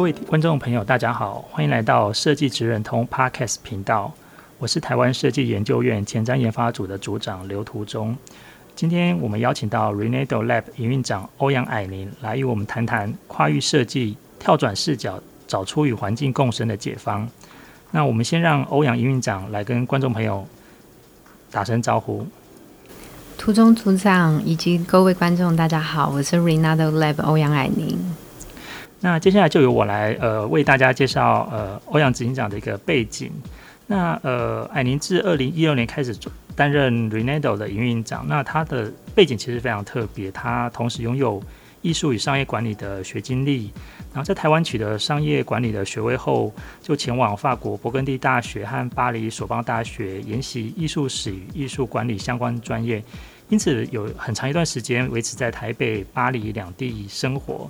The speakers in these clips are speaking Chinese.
各位观众朋友，大家好，欢迎来到设计职人通 Podcast 频道。我是台湾设计研究院前瞻研发组的组长刘图中。今天我们邀请到 Renado Lab 营运长欧阳蔼宁来与我们谈谈跨域设计、跳转视角，找出与环境共生的解方。那我们先让欧阳营运长来跟观众朋友打声招呼。图中组长以及各位观众，大家好，我是 Renado Lab 欧阳蔼宁。那接下来就由我来呃为大家介绍呃欧阳执行长的一个背景。那呃艾宁自二零一六年开始担任 Renado 的营运长。那他的背景其实非常特别，他同时拥有艺术与商业管理的学经历，然后在台湾取得商业管理的学位后，就前往法国勃艮第大学和巴黎索邦大学研习艺术史与艺术管理相关专业，因此有很长一段时间维持在台北、巴黎两地生活。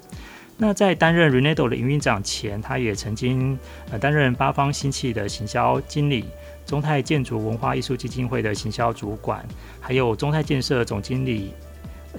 那在担任 Renato 的营运长前，他也曾经呃担任八方新气的行销经理、中泰建筑文化艺术基金会的行销主管，还有中泰建设总经理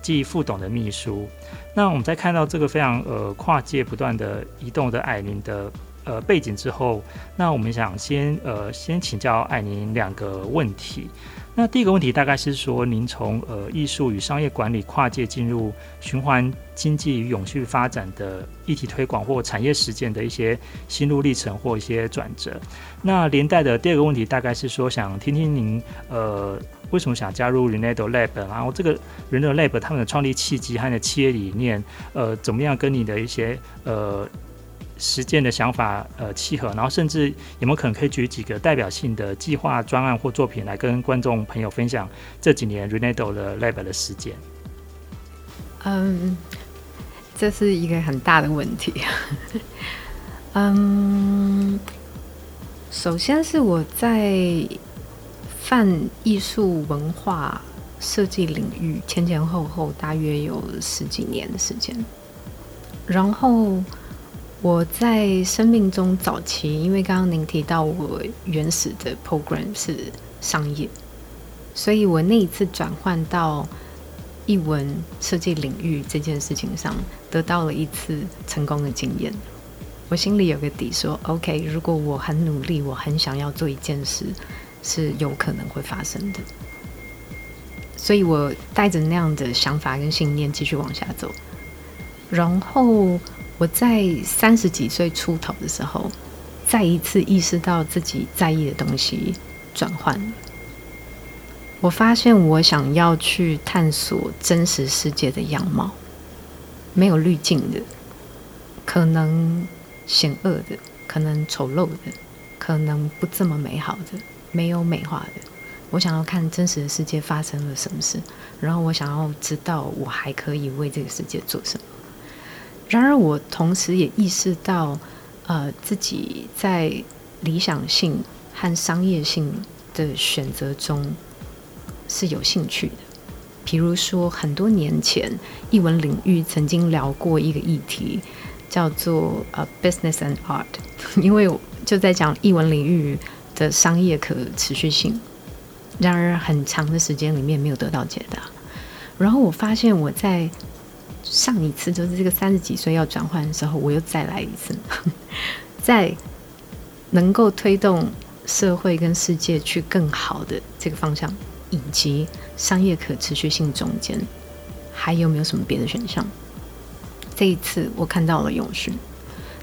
暨副董的秘书。那我们在看到这个非常呃跨界不断的移动的艾宁的呃背景之后，那我们想先呃先请教艾宁两个问题。那第一个问题大概是说，您从呃艺术与商业管理跨界进入循环经济与永续发展的议题推广或产业实践的一些心路历程或一些转折。那连带的第二个问题大概是说，想听听您呃为什么想加入 Renato Lab，然后这个 Renato Lab 他们的创立契机和的企业理念，呃怎么样跟你的一些呃。实践的想法，呃，契合，然后甚至有没有可能可以举几个代表性的计划、专案或作品来跟观众朋友分享这几年 Renato 的 Lab 的实践？嗯，这是一个很大的问题。嗯，首先是我在泛艺术文化设计领域前前后后大约有十几年的时间，然后。我在生命中早期，因为刚刚您提到我原始的 program 是商业，所以我那一次转换到译文设计领域这件事情上，得到了一次成功的经验。我心里有个底，说 OK，如果我很努力，我很想要做一件事，是有可能会发生的。所以我带着那样的想法跟信念继续往下走，然后。我在三十几岁出头的时候，再一次意识到自己在意的东西转换。我发现我想要去探索真实世界的样貌，没有滤镜的，可能险恶的，可能丑陋的，可能不这么美好的，没有美化的。我想要看真实的世界发生了什么事，然后我想要知道我还可以为这个世界做什么。然而，我同时也意识到，呃，自己在理想性和商业性的选择中是有兴趣的。比如说，很多年前，译文领域曾经聊过一个议题，叫做呃，business and art，因为就在讲译文领域的商业可持续性。然而，很长的时间里面没有得到解答。然后，我发现我在。上一次就是这个三十几岁要转换的时候，我又再来一次，在能够推动社会跟世界去更好的这个方向，以及商业可持续性中间，还有没有什么别的选项？这一次我看到了永续，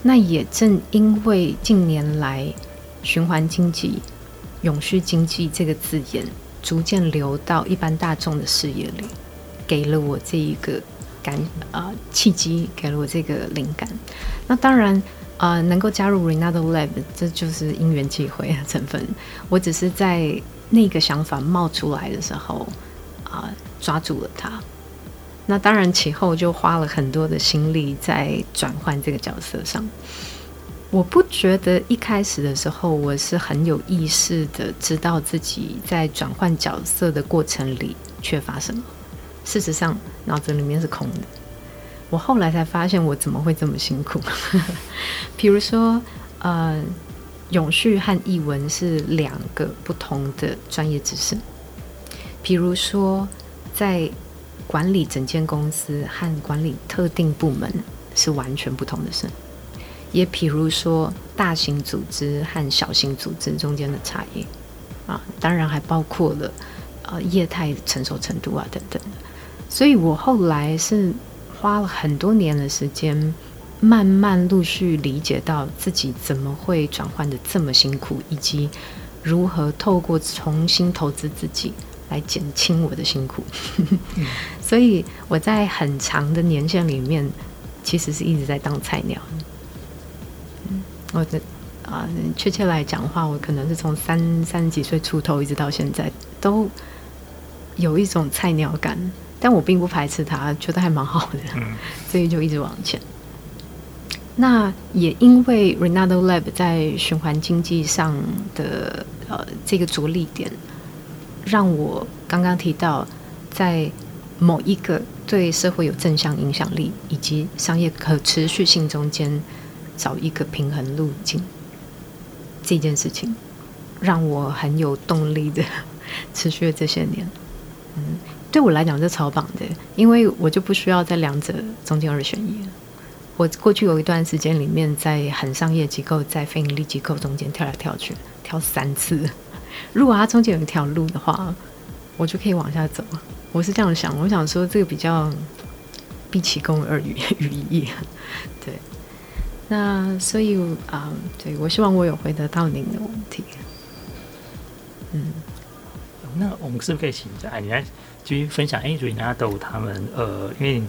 那也正因为近年来循环经济、永续经济这个字眼逐渐流到一般大众的视野里，给了我这一个。感啊、契机给了我这个灵感。那当然啊、呃，能够加入 Renado Lab，这就是因缘际会的成分。我只是在那个想法冒出来的时候啊、抓住了它。那当然其后就花了很多的心力在转换这个角色上。我不觉得一开始的时候我是很有意识的知道自己在转换角色的过程里缺乏什么。事实上，脑子里面是空的。我后来才发现，我怎么会这么辛苦？比如说，呃，永续和译文是两个不同的专业知识。比如说，在管理整间公司和管理特定部门是完全不同的事。也比如说，大型组织和小型组织中间的差异啊，当然还包括了呃业态成熟程度啊等等。所以我后来是花了很多年的时间，慢慢陆续理解到自己怎么会转换的这么辛苦，以及如何透过重新投资自己来减轻我的辛苦。所以我在很长的年限里面，其实是一直在当菜鸟。我的啊，确切来讲的话，我可能是从三三十几岁出头一直到现在，都有一种菜鸟感，但我并不排斥它，觉得还蛮好的，所以就一直往前。那也因为 Renado Lab 在循环经济上的呃这个着力点，让我刚刚提到在某一个对社会有正向影响力以及商业可持续性中间。找一个平衡路径，这件事情让我很有动力的 持续了这些年。嗯，对我来讲是超棒的，因为我就不需要在两者中间二选一。我过去有一段时间里面在很商业机构、在非营利机构中间跳来跳去，跳三次。如果它中间有一条路的话，我就可以往下走。我是这样想，我想说这个比较毕其功而语语义，对。那所以啊，对，我希望我有回答到您的问题。嗯，那我们是不是可以请哎，你来继续分享？哎，Renado 他们呃，因为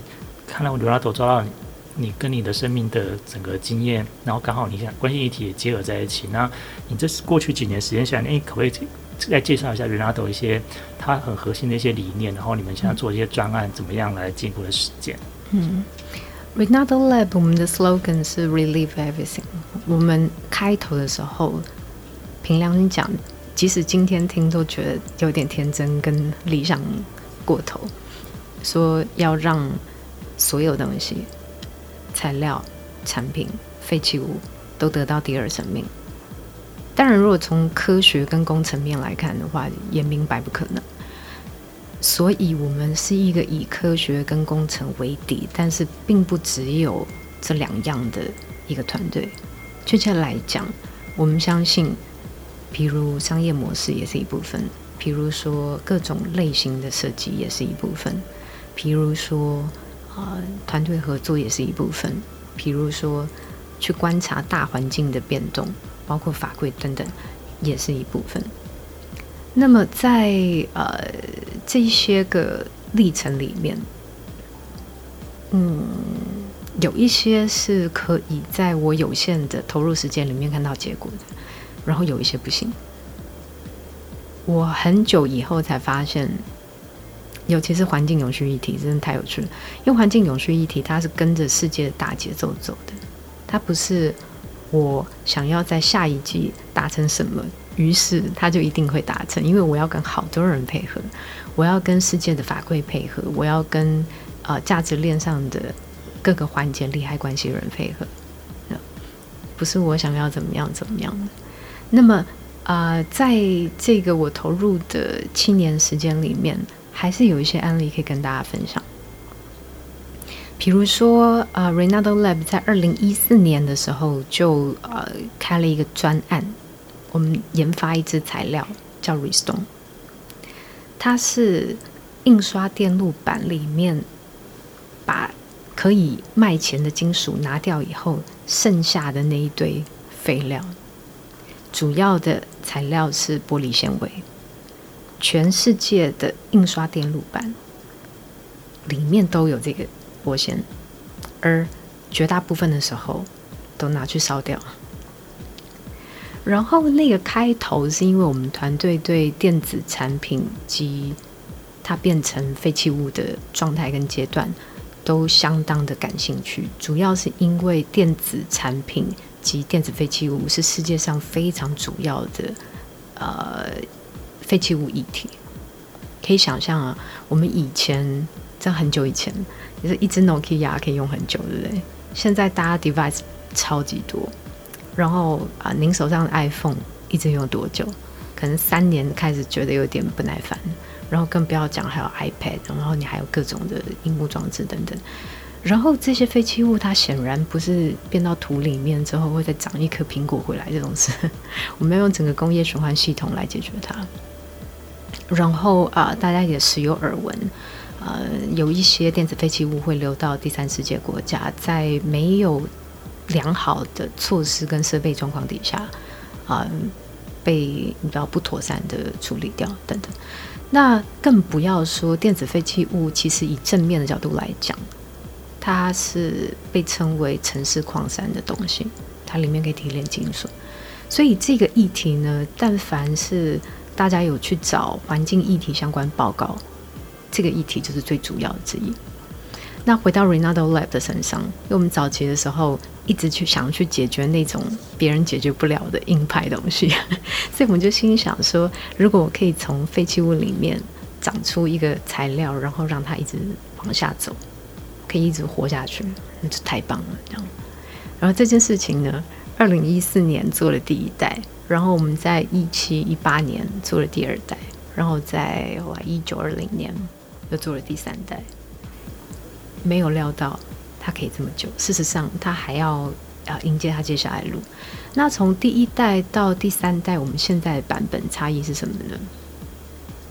看到 Renado 抓到你，你跟你的生命的整个经验，然后刚好你想关心议题也结合在一起。那你这是过去几年时间下来，哎，可不可以再介绍一下 Renado 一些他很核心的一些理念？然后你们现在做一些专案，怎么样来进一步的实践？嗯。Renado Lab，我们的 slogan 是 Relieve Everything。我们开头的时候，凭良心讲，即使今天听都觉得有点天真跟理想过头，说要让所有东西、材料、产品、废弃物都得到第二生命。当然，如果从科学跟工程面来看的话，也明白不可能。所以，我们是一个以科学跟工程为底，但是并不只有这两样的一个团队。确切来讲，我们相信，譬如商业模式也是一部分，譬如说各种类型的设计也是一部分，譬如说啊、呃，团队合作也是一部分，譬如说去观察大环境的变动，包括法规等等，也是一部分。那么在呃这些个历程里面，嗯，有一些是可以在我有限的投入时间里面看到结果的，然后有一些不行。我很久以后才发现，尤其是环境永续议题，真的太有趣了。因为环境永续议题，它是跟着世界的大节奏走的，它不是我想要在下一季达成什么。于是它就一定会达成，因为我要跟好多人配合，我要跟世界的法规配合，我要跟呃价值链上的各个环节利害关系人配合，不是我想要怎么样怎么样的。那么啊、呃，在这个我投入的七年时间里面，还是有一些案例可以跟大家分享。比如说啊、呃、Renado Lab 在二零一四年的时候就呃开了一个专案。我们研发一支材料叫 Restone，它是印刷电路板里面把可以卖钱的金属拿掉以后剩下的那一堆废料，主要的材料是玻璃纤维。全世界的印刷电路板里面都有这个玻纤，而绝大部分的时候都拿去烧掉。然后那个开头是因为我们团队对电子产品及它变成废弃物的状态跟阶段，都相当的感兴趣。主要是因为电子产品及电子废弃物是世界上非常主要的呃废弃物议题。可以想象啊，我们以前在很久以前，就是一只 Nokia 可以用很久，对不对？现在大家 device 超级多，然后啊，您手上的 iPhone 一直用多久？可能三年开始觉得有点不耐烦，然后更不要讲还有 iPad，然后你还有各种的荧幕装置等等，然后这些废弃物它显然不是变到土里面之后会再长一颗苹果回来这种事，我们要用整个工业循环系统来解决它。然后啊、大家也时有耳闻，呃，有一些电子废弃物会流到第三世界国家，在没有良好的措施跟设备状况底下，啊、呃，被比较不妥善的处理掉等等。那更不要说电子废弃物，其实以正面的角度来讲，它是被称为城市矿山的东西，它里面可以提炼金属。所以这个议题呢，但凡是大家有去找环境议题相关报告，这个议题就是最主要的之一。那回到 Renato Lab 的身上，因为我们早期的时候一直去想去解决那种别人解决不了的硬派东西，所以我们就心想说，如果我可以从废弃物里面长出一个材料，然后让它一直往下走，可以一直活下去，那就太棒了。这样，然后这件事情呢，二零一四年做了第一代。然后我们在一七一八年做了第二代，然后在一九二零年又做了第三代。没有料到它可以这么久，事实上它还要要迎接它接下来的路。那从第一代到第三代，我们现在的版本差异是什么呢？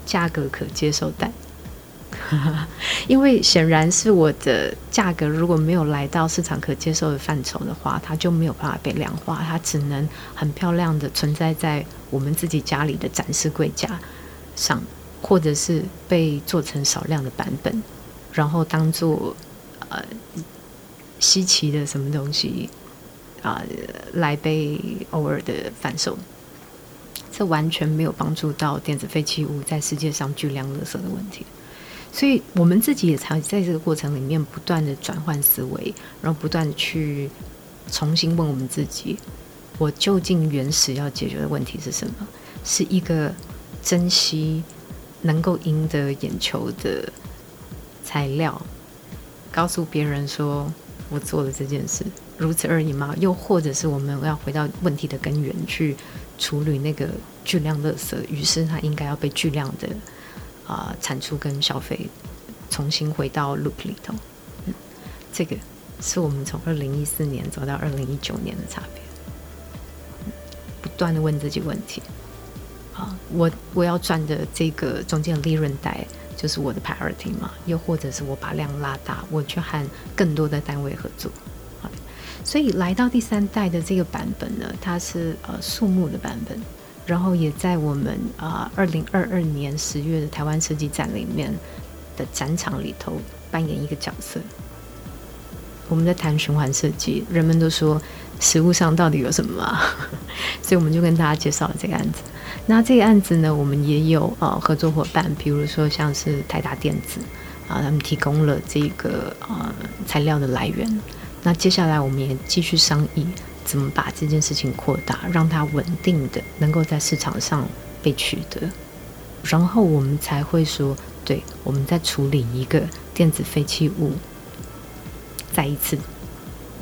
价格可接受带。因为显然是我的价格如果没有来到市场可接受的范畴的话，它就没有办法被量化，它只能很漂亮的存在在我们自己家里的展示柜架上，或者是被做成少量的版本，然后当做呃稀奇的什么东西啊、来被偶尔的贩售，这完全没有帮助到电子废弃物在世界上巨量垃圾的问题。所以，我们自己也常在这个过程里面不断的转换思维，然后不断的去重新问我们自己：我究竟原始要解决的问题是什么？是一个珍惜能够赢得眼球的材料，告诉别人说我做了这件事，如此而已吗？又或者是我们要回到问题的根源去处理那个巨量垃圾？于是，它应该要被巨量的。啊、产出跟消费重新回到 loop 里头，嗯，这个是我们从二零一四年走到二零一九年的差别。不断的问自己问题，啊，我我要赚的这个中间的利润带就是我的 priority 嘛？又或者是我把量拉大，我去和更多的单位合作，啊，所以来到第三代的这个版本呢，它是呃树木的版本。然后也在我们啊二零二二年十月的台湾设计展里面的展场里头扮演一个角色。我们在谈循环设计，人们都说实物上到底有什么啊？所以我们就跟大家介绍了这个案子。那这个案子呢，我们也有呃合作伙伴，比如说像是台达电子啊，他们提供了这个呃材料的来源。那接下来我们也继续商议。怎么把这件事情扩大，让它稳定的能够在市场上被取得，然后我们才会说，对，我们在处理一个电子废弃物，再一次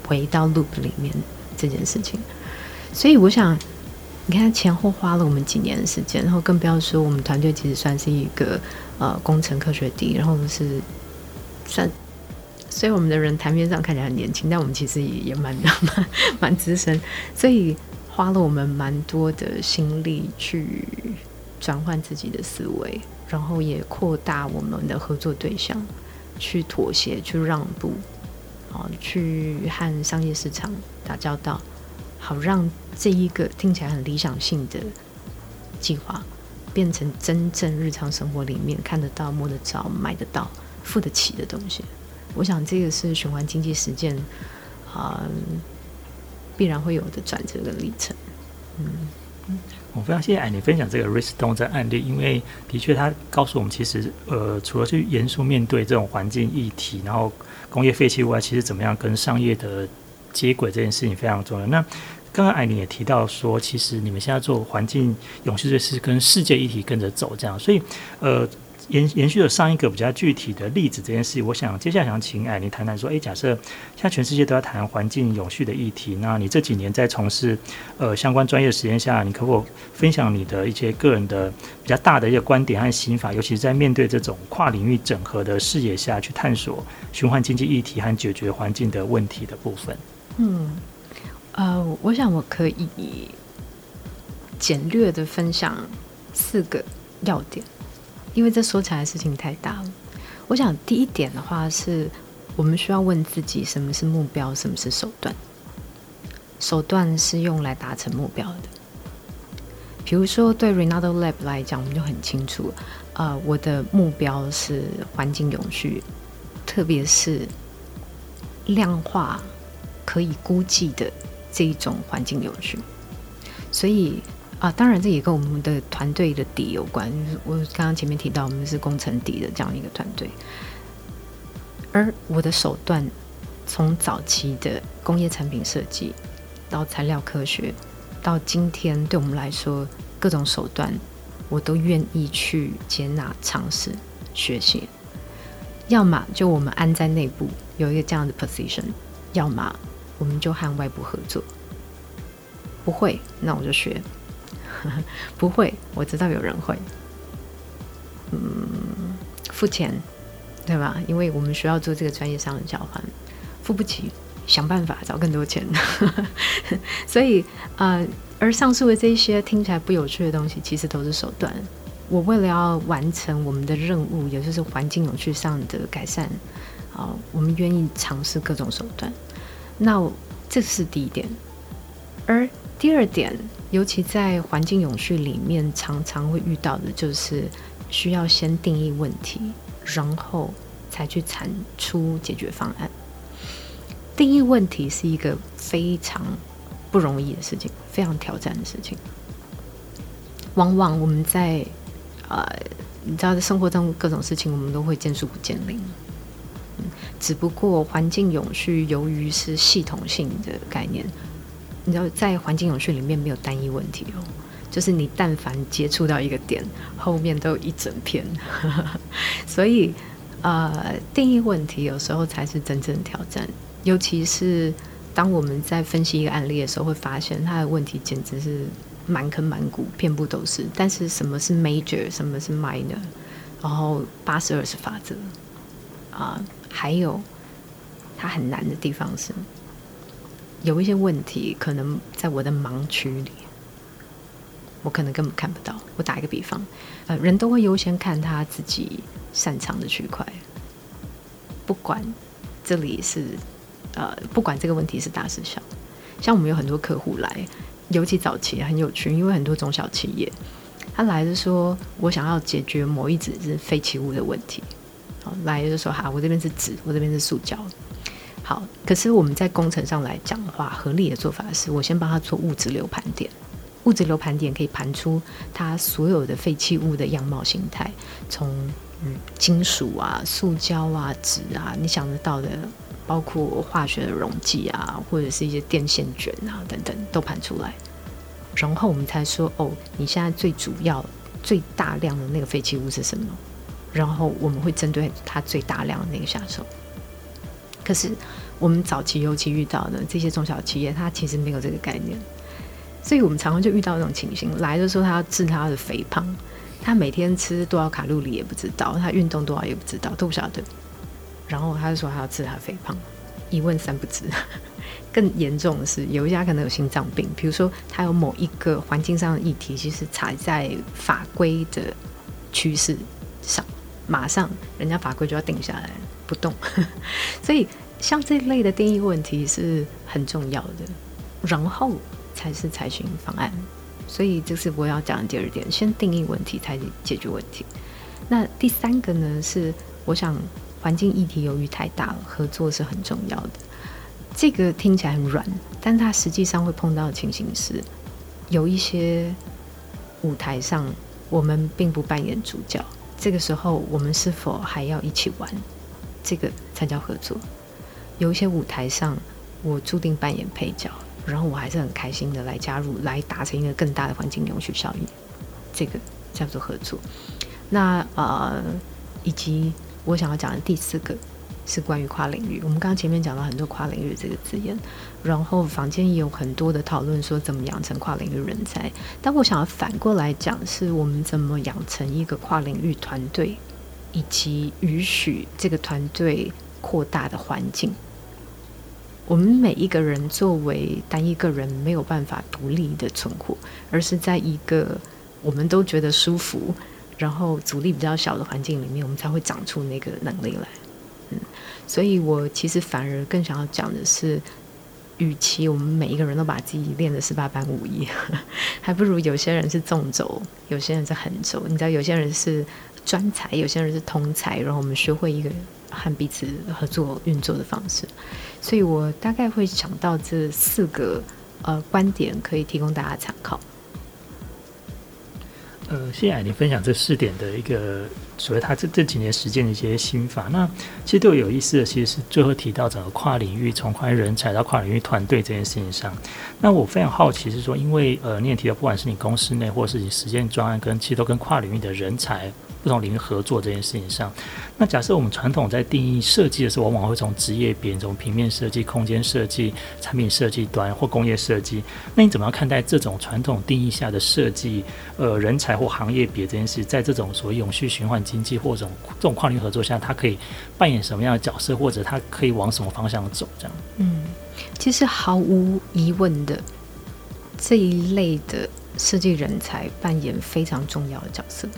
回到 loop 里面这件事情。所以我想，你看前后花了我们几年的时间，然后更不要说我们团队其实算是一个呃工程科学底，然后我们是算。所以我们的人台面上看起来很年轻，但我们其实也也蛮蛮蛮资深，所以花了我们蛮多的心力去转换自己的思维，然后也扩大我们的合作对象，去妥协，去让步，啊，去和商业市场打交道，好让这一个听起来很理想性的计划，变成真正日常生活里面看得到、摸得着、买得到、付得起的东西。我想这个是循环经济实践啊、必然会有的转折的历程。嗯，我非常谢谢艾妮分享这个 Redstone 的案例，因为的确它告诉我们，其实呃，除了去严肃面对这种环境议题，然后工业废弃物外，其实怎么样跟商业的接轨这件事情非常重要。那刚刚艾琳也提到说，其实你们现在做环境永续，这是跟世界议题跟着走，这样，所以呃。延延续了上一个比较具体的例子这件事，我想接下来想请艾妮谈谈说，哎，假设现在全世界都要谈环境永续的议题，那你这几年在从事呃相关专业实验下，你可否分享你的一些个人的比较大的一个观点和心法，尤其是在面对这种跨领域整合的视野下去探索循环经济议题和解决环境的问题的部分？嗯，呃，我想我可以简略的分享四个要点。因为这说起来事情太大了，我想第一点的话是，我们需要问自己什么是目标，什么是手段。手段是用来达成目标的。比如说对 Renato Lab 来讲，我们就很清楚，呃，我的目标是环境永续，特别是量化可以估计的这一种环境永续，所以。啊，当然这也跟我们的团队的底有关。就是我刚刚前面提到，我们是工程底的这样一个团队，而我的手段，从早期的工业产品设计，到材料科学，到今天对我们来说，各种手段我都愿意去接纳、尝试、学习。要么就我们安在内部有一个这样的 position，要么我们就和外部合作。不会，那我就学。不会，我知道有人会。嗯，付钱，对吧？因为我们需要做这个专业上的交换，付不起，想办法找更多钱。所以，呃，而上述的这些听起来不有趣的东西，其实都是手段。我为了要完成我们的任务，也就是环境永续上的改善，啊、我们愿意尝试各种手段。那这是第一点，而第二点。尤其在环境永续里面，常常会遇到的就是需要先定义问题，然后才去产出解决方案。定义问题是一个非常不容易的事情，非常挑战的事情。往往我们在呃，你知道，在生活中各种事情，我们都会见树不见林。嗯，只不过环境永续由于是系统性的概念。你知道，在环境永续里面没有单一问题哦，就是你但凡接触到一个点，后面都有一整片。所以，呃，定义问题有时候才是真正的挑战。尤其是当我们在分析一个案例的时候，会发现它的问题简直是满坑满谷，遍布都是。但是，什么是 major，什么是 minor？然后八十二十法则啊，还有它很难的地方是。有一些问题可能在我的盲区里，我可能根本看不到。我打一个比方，呃，人都会优先看他自己擅长的区块，不管这里是呃，不管这个问题是大是小。像我们有很多客户来，尤其早期很有趣，因为很多中小企业，他来是说我想要解决某一种是废弃物的问题，好，来就说哈，我这边是纸，我这边是塑胶。好，可是我们在工程上来讲的话，合理的做法是我先帮他做物质流盘点。物质流盘点可以盘出他所有的废弃物的样貌形态，从嗯金属啊、塑胶啊、纸啊，你想得到的，包括化学的溶剂啊，或者是一些电线卷啊等等，都盘出来。然后我们才说，哦，你现在最主要、最大量的那个废弃物是什么？然后我们会针对它最大量的那个下手。可是，我们早期尤其遇到的这些中小企业，它其实没有这个概念，所以我们常常就遇到这种情形：来的时候他要治他的肥胖，他每天吃多少卡路里也不知道，他运动多少也不知道，都不晓得。然后他就说他要治他肥胖，一问三不知。更严重的是，有一家可能有心脏病，比如说他有某一个环境上的议题，其实踩在法规的趋势上，马上人家法规就要定下来。不动，所以像这类的定义问题是很重要的，然后才是采取方案。所以这是我要讲的第二点，先定义问题才解决问题。那第三个呢，是我想环境议题由于太大了，合作是很重要的。这个听起来很软，但它实际上会碰到的情形是，有一些舞台上我们并不扮演主角，这个时候我们是否还要一起玩？这个才叫合作。有一些舞台上我注定扮演配角，然后我还是很开心的来加入，来达成一个更大的环境永续效应，这个叫做合作。那呃，以及我想要讲的第四个。是关于跨领域，我们刚刚前面讲到很多跨领域这个字眼，然后坊间也有很多的讨论说怎么养成跨领域人才。但我想要反过来讲，是我们怎么养成一个跨领域团队，以及允许这个团队扩大的环境。我们每一个人作为单一个人没有办法独立的存活，而是在一个我们都觉得舒服，然后阻力比较小的环境里面，我们才会长出那个能力来。嗯，所以我其实反而更想要讲的是，与其我们每一个人都把自己练得十八般武艺，还不如有些人是纵轴，有些人是横轴。你知道，有些人是专才，有些人是通才，然后我们学会一个和彼此合作运作的方式。所以我大概会想到这四个呃观点，可以提供大家参考。呃，谢谢你分享这四点的一个所谓他这这几年实践的一些心法。那其实对我有意思的，其实是最后提到整个跨领域，从跨人才到跨领域团队这件事情上。那我非常好奇是说，因为呃，你也提到，不管是你公司内，或是你实践专案，跟其实都跟跨领域的人才。不同领域合作这件事情上，那假设我们传统在定义设计的时候，往往会从职业边，从平面设计、空间设计、产品设计端或工业设计。那你怎么样看待这种传统定义下的设计？呃，人才或行业别这件事，在这种所谓永续循环经济或者这种跨领域合作下，它可以扮演什么样的角色，或者它可以往什么方向走？这样。嗯，其实毫无疑问的，这一类的设计人才扮演非常重要的角色。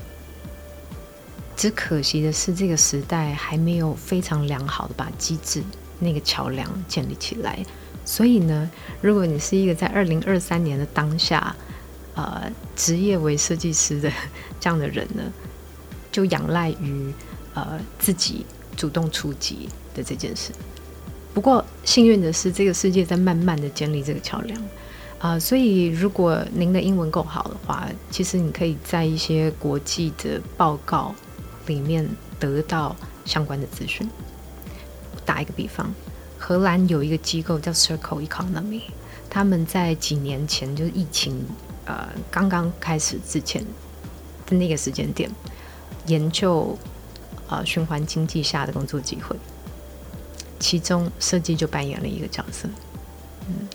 只可惜的是，这个时代还没有非常良好的把机制那个桥梁建立起来。所以呢，如果你是一个在二零二三年的当下，呃，职业为设计师的 这样的人呢，就仰赖于呃自己主动出击的这件事。不过幸运的是，这个世界在慢慢的建立这个桥梁啊，呃，所以如果您的英文够好的话，其实你可以在一些国际的报告。里面得到相关的资讯。打一个比方，荷兰有一个机构叫 Circle Economy，他们在几年前就是疫情呃刚刚开始之前的那个时间点，研究呃循环经济下的工作机会，其中设计就扮演了一个角色。嗯，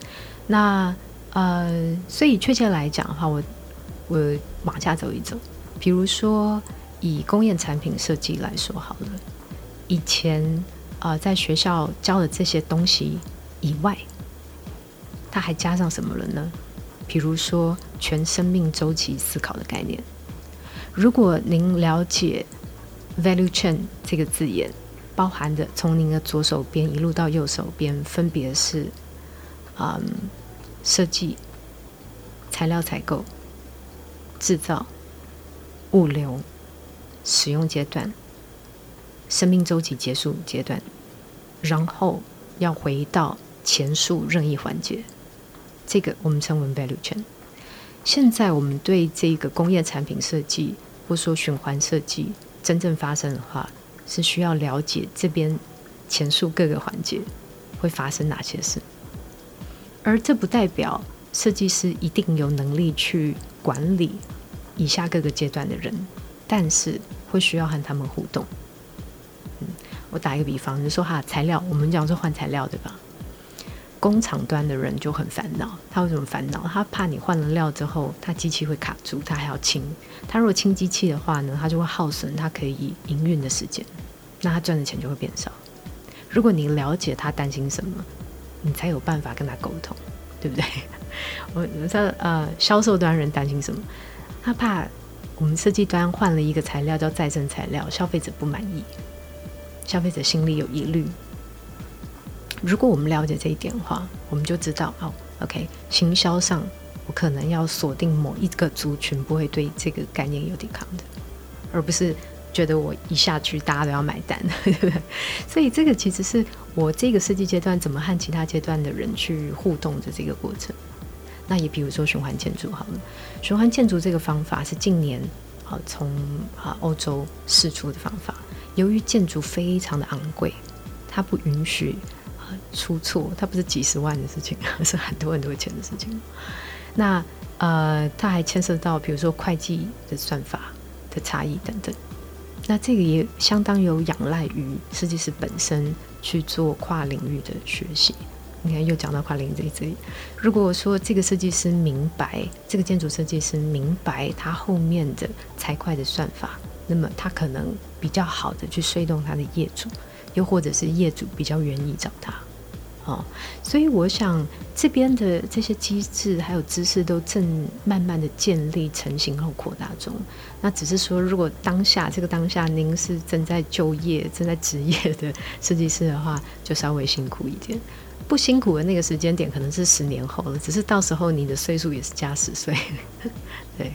那呃，所以确切来讲的话，我我往下走一走，比如说。以工业产品设计来说好了，以前啊、呃，在学校教的这些东西以外，它还加上什么了呢？比如说全生命周期思考的概念。如果您了解 value chain 这个字眼，包含的从您的左手边一路到右手边，分别是嗯设计、材料采购、制造、物流。使用阶段、生命周期结束阶段，然后要回到前述任意环节，这个我们称为 value chain。现在我们对这个工业产品设计，或说循环设计，真正发生的话，是需要了解这边前述各个环节会发生哪些事，而这不代表设计师一定有能力去管理以下各个阶段的人。但是会需要和他们互动。嗯，我打一个比方，你说哈材料，我们讲说换材料对吧？工厂端的人就很烦恼，他为什么烦恼？他怕你换了料之后，他机器会卡住，他还要清。他如果清机器的话呢，他就会耗损他可以营运的时间，那他赚的钱就会变少。如果你了解他担心什么，你才有办法跟他沟通，对不对？我我知道呃，销售端人担心什么？他怕。我们设计端换了一个材料叫再生材料，消费者不满意，消费者心里有疑虑。如果我们了解这一点的话，我们就知道哦，OK，行销上我可能要锁定某一个族群，不会对这个概念有抵抗的，而不是觉得我一下去大家都要买单，对不对？所以这个其实是我这个设计阶段怎么和其他阶段的人去互动的这个过程。那也比如说循环建筑好了，循环建筑这个方法是近年啊从啊欧洲试出的方法。由于建筑非常的昂贵，它不允许出错，它不是几十万的事情，而 是很多很多钱的事情。那呃，它还牵涉到比如说会计的算法的差异等等。那这个也相当有仰赖于设计师本身去做跨领域的学习。你看，又讲到跨领域这里。如果说这个设计师明白，这个建筑设计师明白他后面的财会的算法，那么他可能比较好的去说动他的业主，又或者是业主比较愿意找他。哦，所以我想这边的这些机制还有知识都正慢慢的建立成型后扩大中。那只是说，如果当下这个当下您是正在就业、正在职业的设计师的话，就稍微辛苦一点。不辛苦的那个时间点，可能是十年后了。只是到时候你的岁数也是加十岁。对，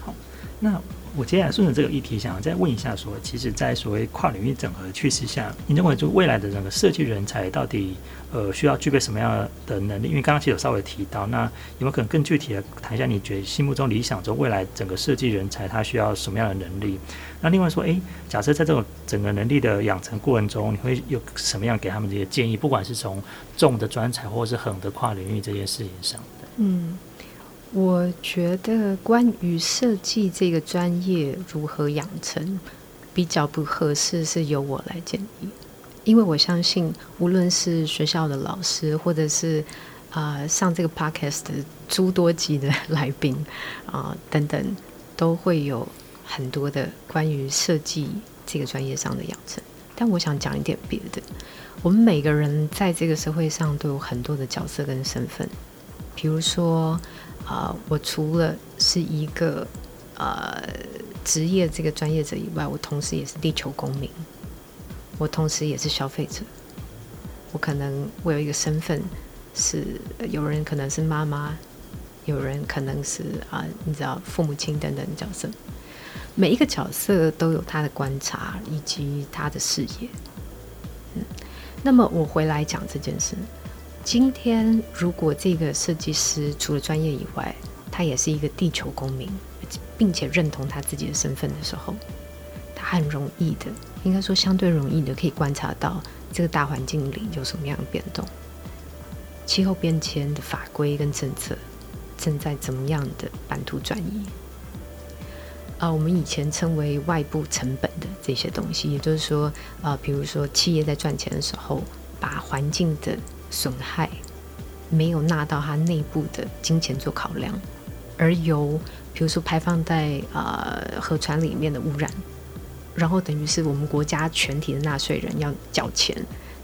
好，那。我接下来顺着这个议题，想要再问一下说，其实，在所谓跨领域整合趋势下，你认为就未来的整个设计人才到底呃需要具备什么样的能力？因为刚刚其实有稍微提到，那有没有可能更具体的谈一下？你觉得心目中理想中未来整个设计人才他需要什么样的能力？那另外说，诶，假设在这种整个能力的养成过程中，你会有什么样给他们这些建议？不管是从重的专才，或者是横的跨领域这件事情上，嗯。我觉得关于设计这个专业如何养成，比较不合适是由我来建议，因为我相信无论是学校的老师，或者是啊、上这个 podcast 的诸多级的来宾啊、等等，都会有很多的关于设计这个专业上的养成。但我想讲一点别的，我们每个人在这个社会上都有很多的角色跟身份，比如说。啊、我除了是一个呃职业这个专业者以外，我同时也是地球公民，我同时也是消费者。我可能我有一个身份是，有人可能是妈妈，有人可能是啊、你知道父母亲等等角色。每一个角色都有他的观察以及他的视野。嗯，那么我回来讲这件事。今天，如果这个设计师除了专业以外，他也是一个地球公民，并且认同他自己的身份的时候，他很容易的，应该说相对容易的，可以观察到这个大环境里有什么样的变动，气候变迁的法规跟政策正在怎么样的版图转移。啊，我们以前称为外部成本的这些东西，也就是说，啊，比如说企业在赚钱的时候，把环境的损害没有纳到它内部的金钱做考量，而由比如说排放在、呃、河川里面的污染，然后等于是我们国家全体的纳税人要缴钱，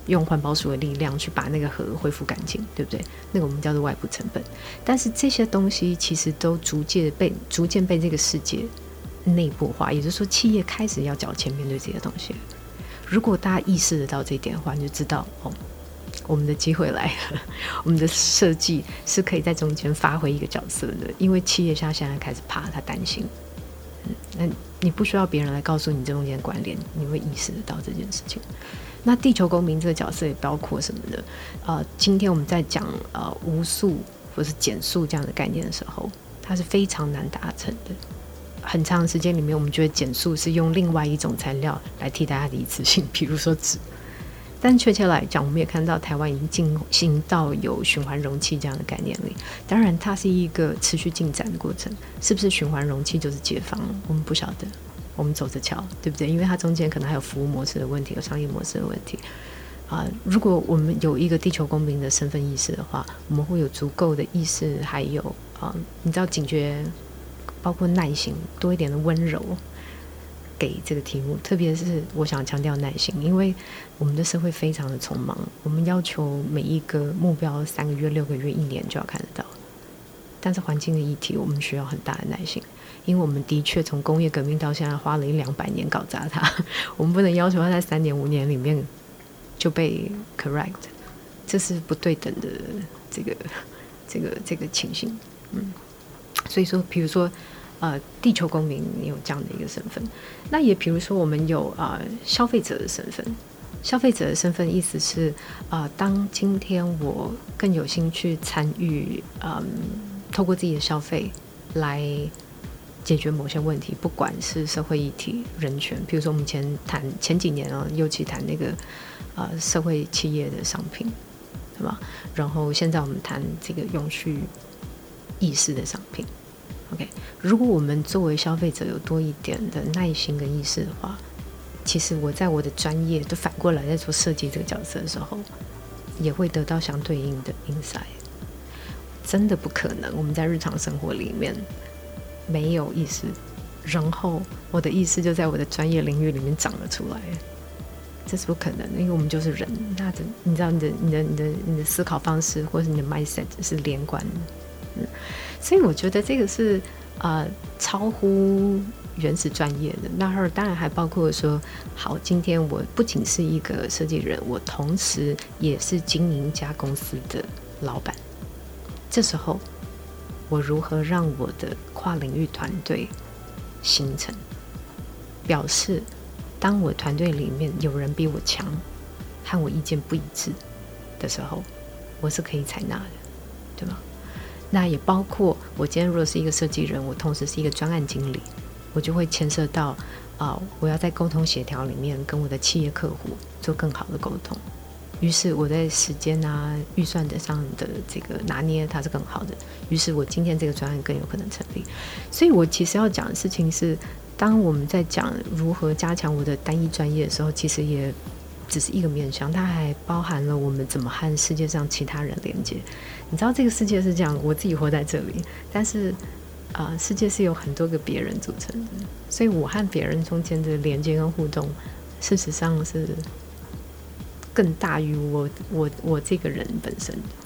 用环保署的力量去把那个河恢复干净，对不对？那个我们叫做外部成本。但是这些东西其实都逐渐被逐渐被这个世界内部化，也就是说企业开始要缴钱面对这些东西。如果大家意识得到这一点的话，你就知道哦。我们的机会来了，我们的设计是可以在中间发挥一个角色的，因为企业家现在开始怕，他担心。嗯，那你不需要别人来告诉你这中间关联，你会意识得到这件事情。那地球公民这个角色也包括什么的？呃，今天我们在讲呃无数或是减速这样的概念的时候，它是非常难达成的。很长时间里面，我们觉得减速是用另外一种材料来替代它的一次性，比如说纸。但确切来讲，我们也看到台湾已经进行到有循环容器这样的概念里。当然，它是一个持续进展的过程。是不是循环容器就是解放？我们不晓得。我们走着瞧，对不对？因为它中间可能还有服务模式的问题，有商业模式的问题。啊、如果我们有一个地球公民的身份意识的话，我们会有足够的意识，还有啊、你知道警觉，包括耐心，多一点的温柔。给这个题目，特别是我想强调耐心，因为我们的社会非常的匆忙，我们要求每一个目标三个月、六个月、一年就要看得到。但是环境的议题，我们需要很大的耐心，因为我们的确从工业革命到现在花了一两百年搞砸它，我们不能要求它在三年五年里面就被 correct，这是不对等的这个这个这个情形。嗯，所以说，比如说。呃，地球公民，你有这样的一个身份，那也比如说我们有啊、呃、消费者的身份，消费者的身份意思是、呃，当今天我更有兴趣参与，嗯，透过自己的消费来解决某些问题，不管是社会议题、人权，比如说我们前谈前几年啊，尤其谈那个呃社会企业的商品，对吧？然后现在我们谈这个永续意识的商品。OK，如果我们作为消费者有多一点的耐心跟意识的话，其实我在我的专业都反过来在做设计这个角色的时候，也会得到相对应的 insight。真的不可能，我们在日常生活里面没有意识，然后我的意识就在我的专业领域里面长了出来，这是不可能的，因为我们就是人。那的，你知道，你的、你的、你的、你的思考方式或是你的 mindset 是连贯的。嗯，所以我觉得这个是呃超乎原始专业的。那当然还包括说，好，今天我不仅是一个设计人，我同时也是经营一家公司的老板。这时候，我如何让我的跨领域团队形成？表示，当我团队里面有人比我强，和我意见不一致的时候，我是可以采纳的，对吗？那也包括我今天如果是一个设计人，我同时是一个专案经理，我就会牵涉到啊、我要在沟通协调里面跟我的企业客户做更好的沟通。于是我在时间啊、预算的上的这个拿捏，它是更好的。于是我今天这个专案更有可能成立。所以我其实要讲的事情是，当我们在讲如何加强我的单一专业的时候，其实也。只是一个面向，它还包含了我们怎么和世界上其他人连接。你知道这个世界是这样，我自己活在这里，但是啊、世界是有很多个别人组成的，所以我和别人中间的连接跟互动，事实上是更大于我我我这个人本身的。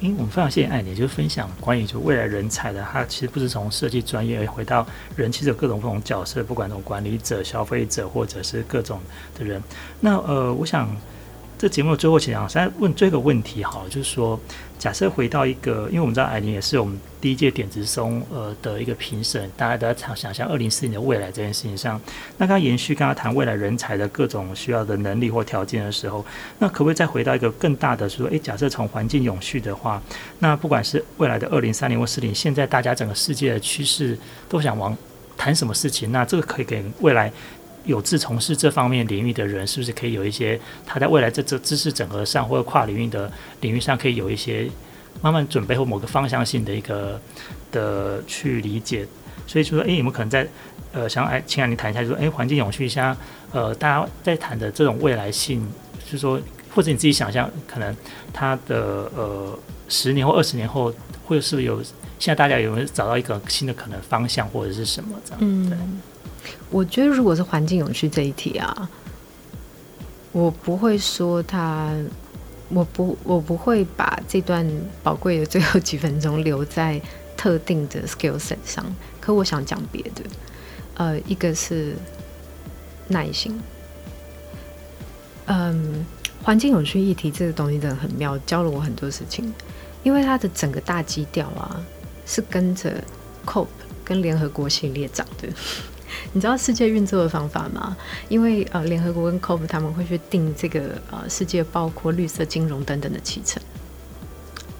因为我们非常谢谢艾莲，就分享关于就未来人才的，他其实不是从设计专业回到人，其实有各种不同角色，不管从管理者、消费者，或者是各种的人。那呃，我想。这节目最后，想再问这个问题，好，就是说，假设回到一个，因为我们知道艾琳也是我们第一届点子松呃的一个评审，大家都在想想象二零四零的未来这件事情上。那刚刚延续刚刚谈未来人才的各种需要的能力或条件的时候，那可不可以再回到一个更大的说，诶，假设从环境永续的话，那不管是未来的二零三零或四零，现在大家整个世界的趋势都想往谈什么事情？那这个可以给未来。有志从事这方面领域的人，是不是可以有一些他在未来这这知识整合上或者跨领域的领域上，可以有一些慢慢准备或某个方向性的一个的去理解？所以就说，诶，有没有可能在呃，想哎，请让你谈一下，就说，诶，环境永续下，呃，大家在谈的这种未来性，就是说，或者你自己想象，可能他的呃，十年或二十年后，会是不是有现在大家有没有找到一个新的可能方向或者是什么这样？嗯。我觉得，如果是环境永续这一题啊，我不会说他，我不，我不会把这段宝贵的最后几分钟留在特定的 skill set 上。可我想讲别的，呃，一个是耐心。嗯，环境永续议题这个东西真的很妙，教了我很多事情。因为它的整个大基调啊，是跟着 Cope 跟联合国系列长的。你知道世界运作的方法吗？因为呃，联合国跟 COP 他们会去定这个呃，世界包括绿色金融等等的期程，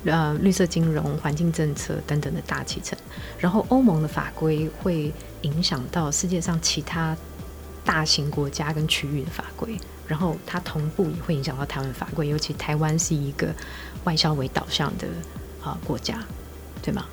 呃，绿色金融、环境政策等等的大期程。然后欧盟的法规会影响到世界上其他大型国家跟区域的法规，然后它同步也会影响到台湾法规，尤其台湾是一个外销为导向的啊、国家，对吗？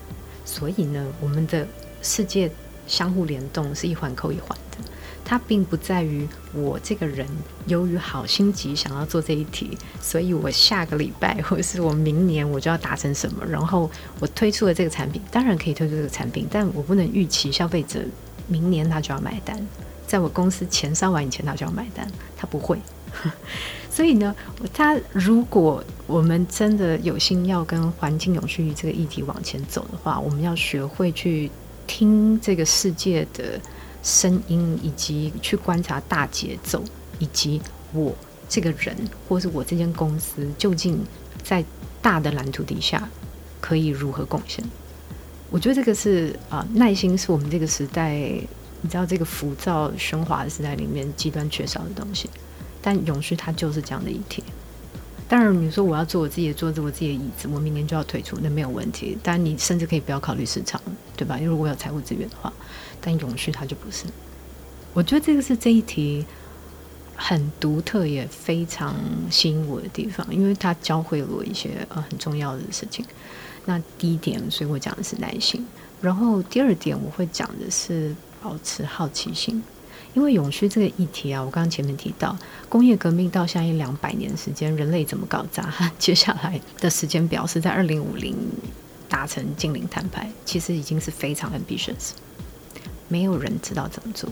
所以呢，我们的世界。相互联动是一环扣一环的，它并不在于我这个人由于好心急想要做这一题，所以我下个礼拜或者是我明年我就要达成什么，然后我推出了这个产品，当然可以推出这个产品，但我不能预期消费者明年他就要买单，在我公司钱烧完以前他就要买单，他不会。所以呢，他如果我们真的有心要跟环境永续这个议题往前走的话，我们要学会去。听这个世界的声音，以及去观察大节奏，以及我这个人，或是我这间公司，究竟在大的蓝图底下可以如何贡献？我觉得这个是啊、耐心是我们这个时代你知道这个浮躁喧哗的时代里面极端缺少的东西。但永续它就是这样的议题。当然，你说我要做我自己的桌子，我自己的椅子，我明年就要退出，那没有问题。当然，你甚至可以不要考虑市场，对吧？因为如果有财务资源的话，但永续它就不是。我觉得这个是这一题很独特也非常吸引我的地方，因为它教会了我一些呃很重要的事情。那第一点，所以我讲的是耐心。然后第二点，我会讲的是保持好奇心。因为永续这个议题啊，我刚刚前面提到工业革命到现在一两百年时间，人类怎么搞砸？接下来的时间表是在二零五零达成净零碳排，其实已经是非常 ambitious，没有人知道怎么做。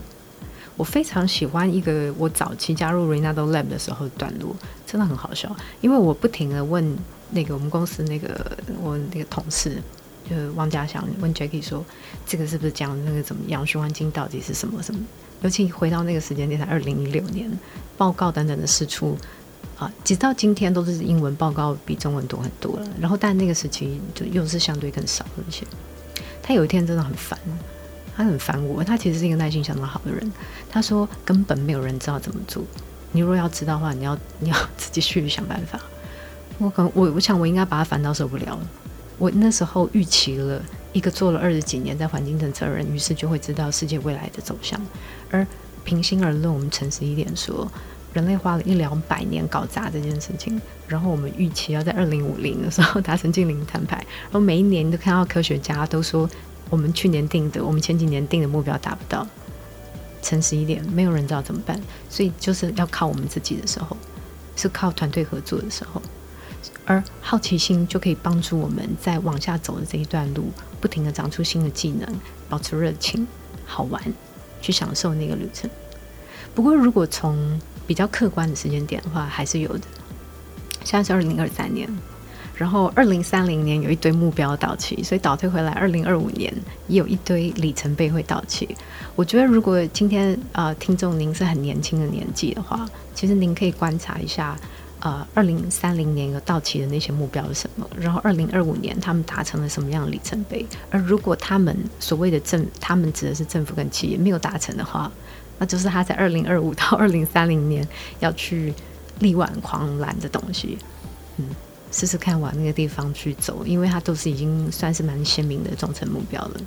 我非常喜欢一个我早期加入 Renato Lab 的时候的段落，真的很好笑，因为我不停地问那个我们公司那个我那个同事，就是汪家祥问 Jackie 说，这个是不是讲那个怎么样循环经到底是什么什么？尤其回到那个时间点，才二零一六年，报告等等的事出，啊，直到今天都是英文报告比中文多很多了。然后，但那个时期就又是相对更少一些。他有一天真的很烦，他很烦我。他其实是一个耐心相当好的人。他说根本没有人知道怎么做。你如果要知道的话，你要 你要自己去想办法。我可能我我想我应该把他烦到受不了了。我那时候预期了。一个做了二十几年在环境政策的人，于是就会知道世界未来的走向。而平心而论，我们诚实一点说，人类花了一两百年搞砸这件事情，然后我们预期要在二零五零的时候达成净零碳排，然后每一年都看到科学家都说，我们去年定的，我们前几年定的目标达不到。诚实一点，没有人知道怎么办，所以就是要靠我们自己的时候，是靠团队合作的时候。而好奇心就可以帮助我们在往下走的这一段路，不停地长出新的技能，保持热情、好玩，去享受那个旅程。不过，如果从比较客观的时间点的话，还是有的。现在是二零二三年，然后二零三零年有一堆目标到期，所以倒退回来，二零二五年也有一堆里程碑会到期。我觉得，如果今天、呃，听众您是很年轻的年纪的话，其实您可以观察一下。呃，二零三零年有到期的那些目标是什么？然后二零二五年他们达成了什么样的里程碑？而如果他们所谓的政，他们指的是政府跟企业没有达成的话，那就是他在二零二五到二零三零年要去力挽狂澜的东西。嗯，试试看往那个地方去走，因为它都是已经算是蛮鲜明的中程目标了。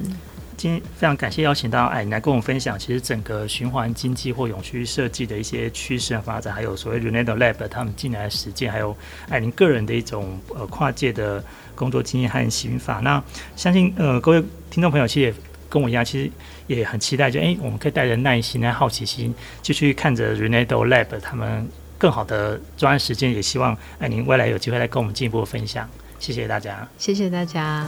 嗯。今天非常感谢邀请到艾琳来跟我们分享，其实整个循环经济或永续设计的一些趋势和发展，还有所谓 Renato Lab 他们进来的实践，还有艾琳个人的一种呃跨界的工作经验和心法。那相信呃各位听众朋友其实也跟我一样，其实也很期待就，哎我们可以带着耐心和好奇心，继续看着 Renato Lab 他们更好的专案实践。也希望艾琳未来有机会来跟我们进一步分享。谢谢大家，谢谢大家。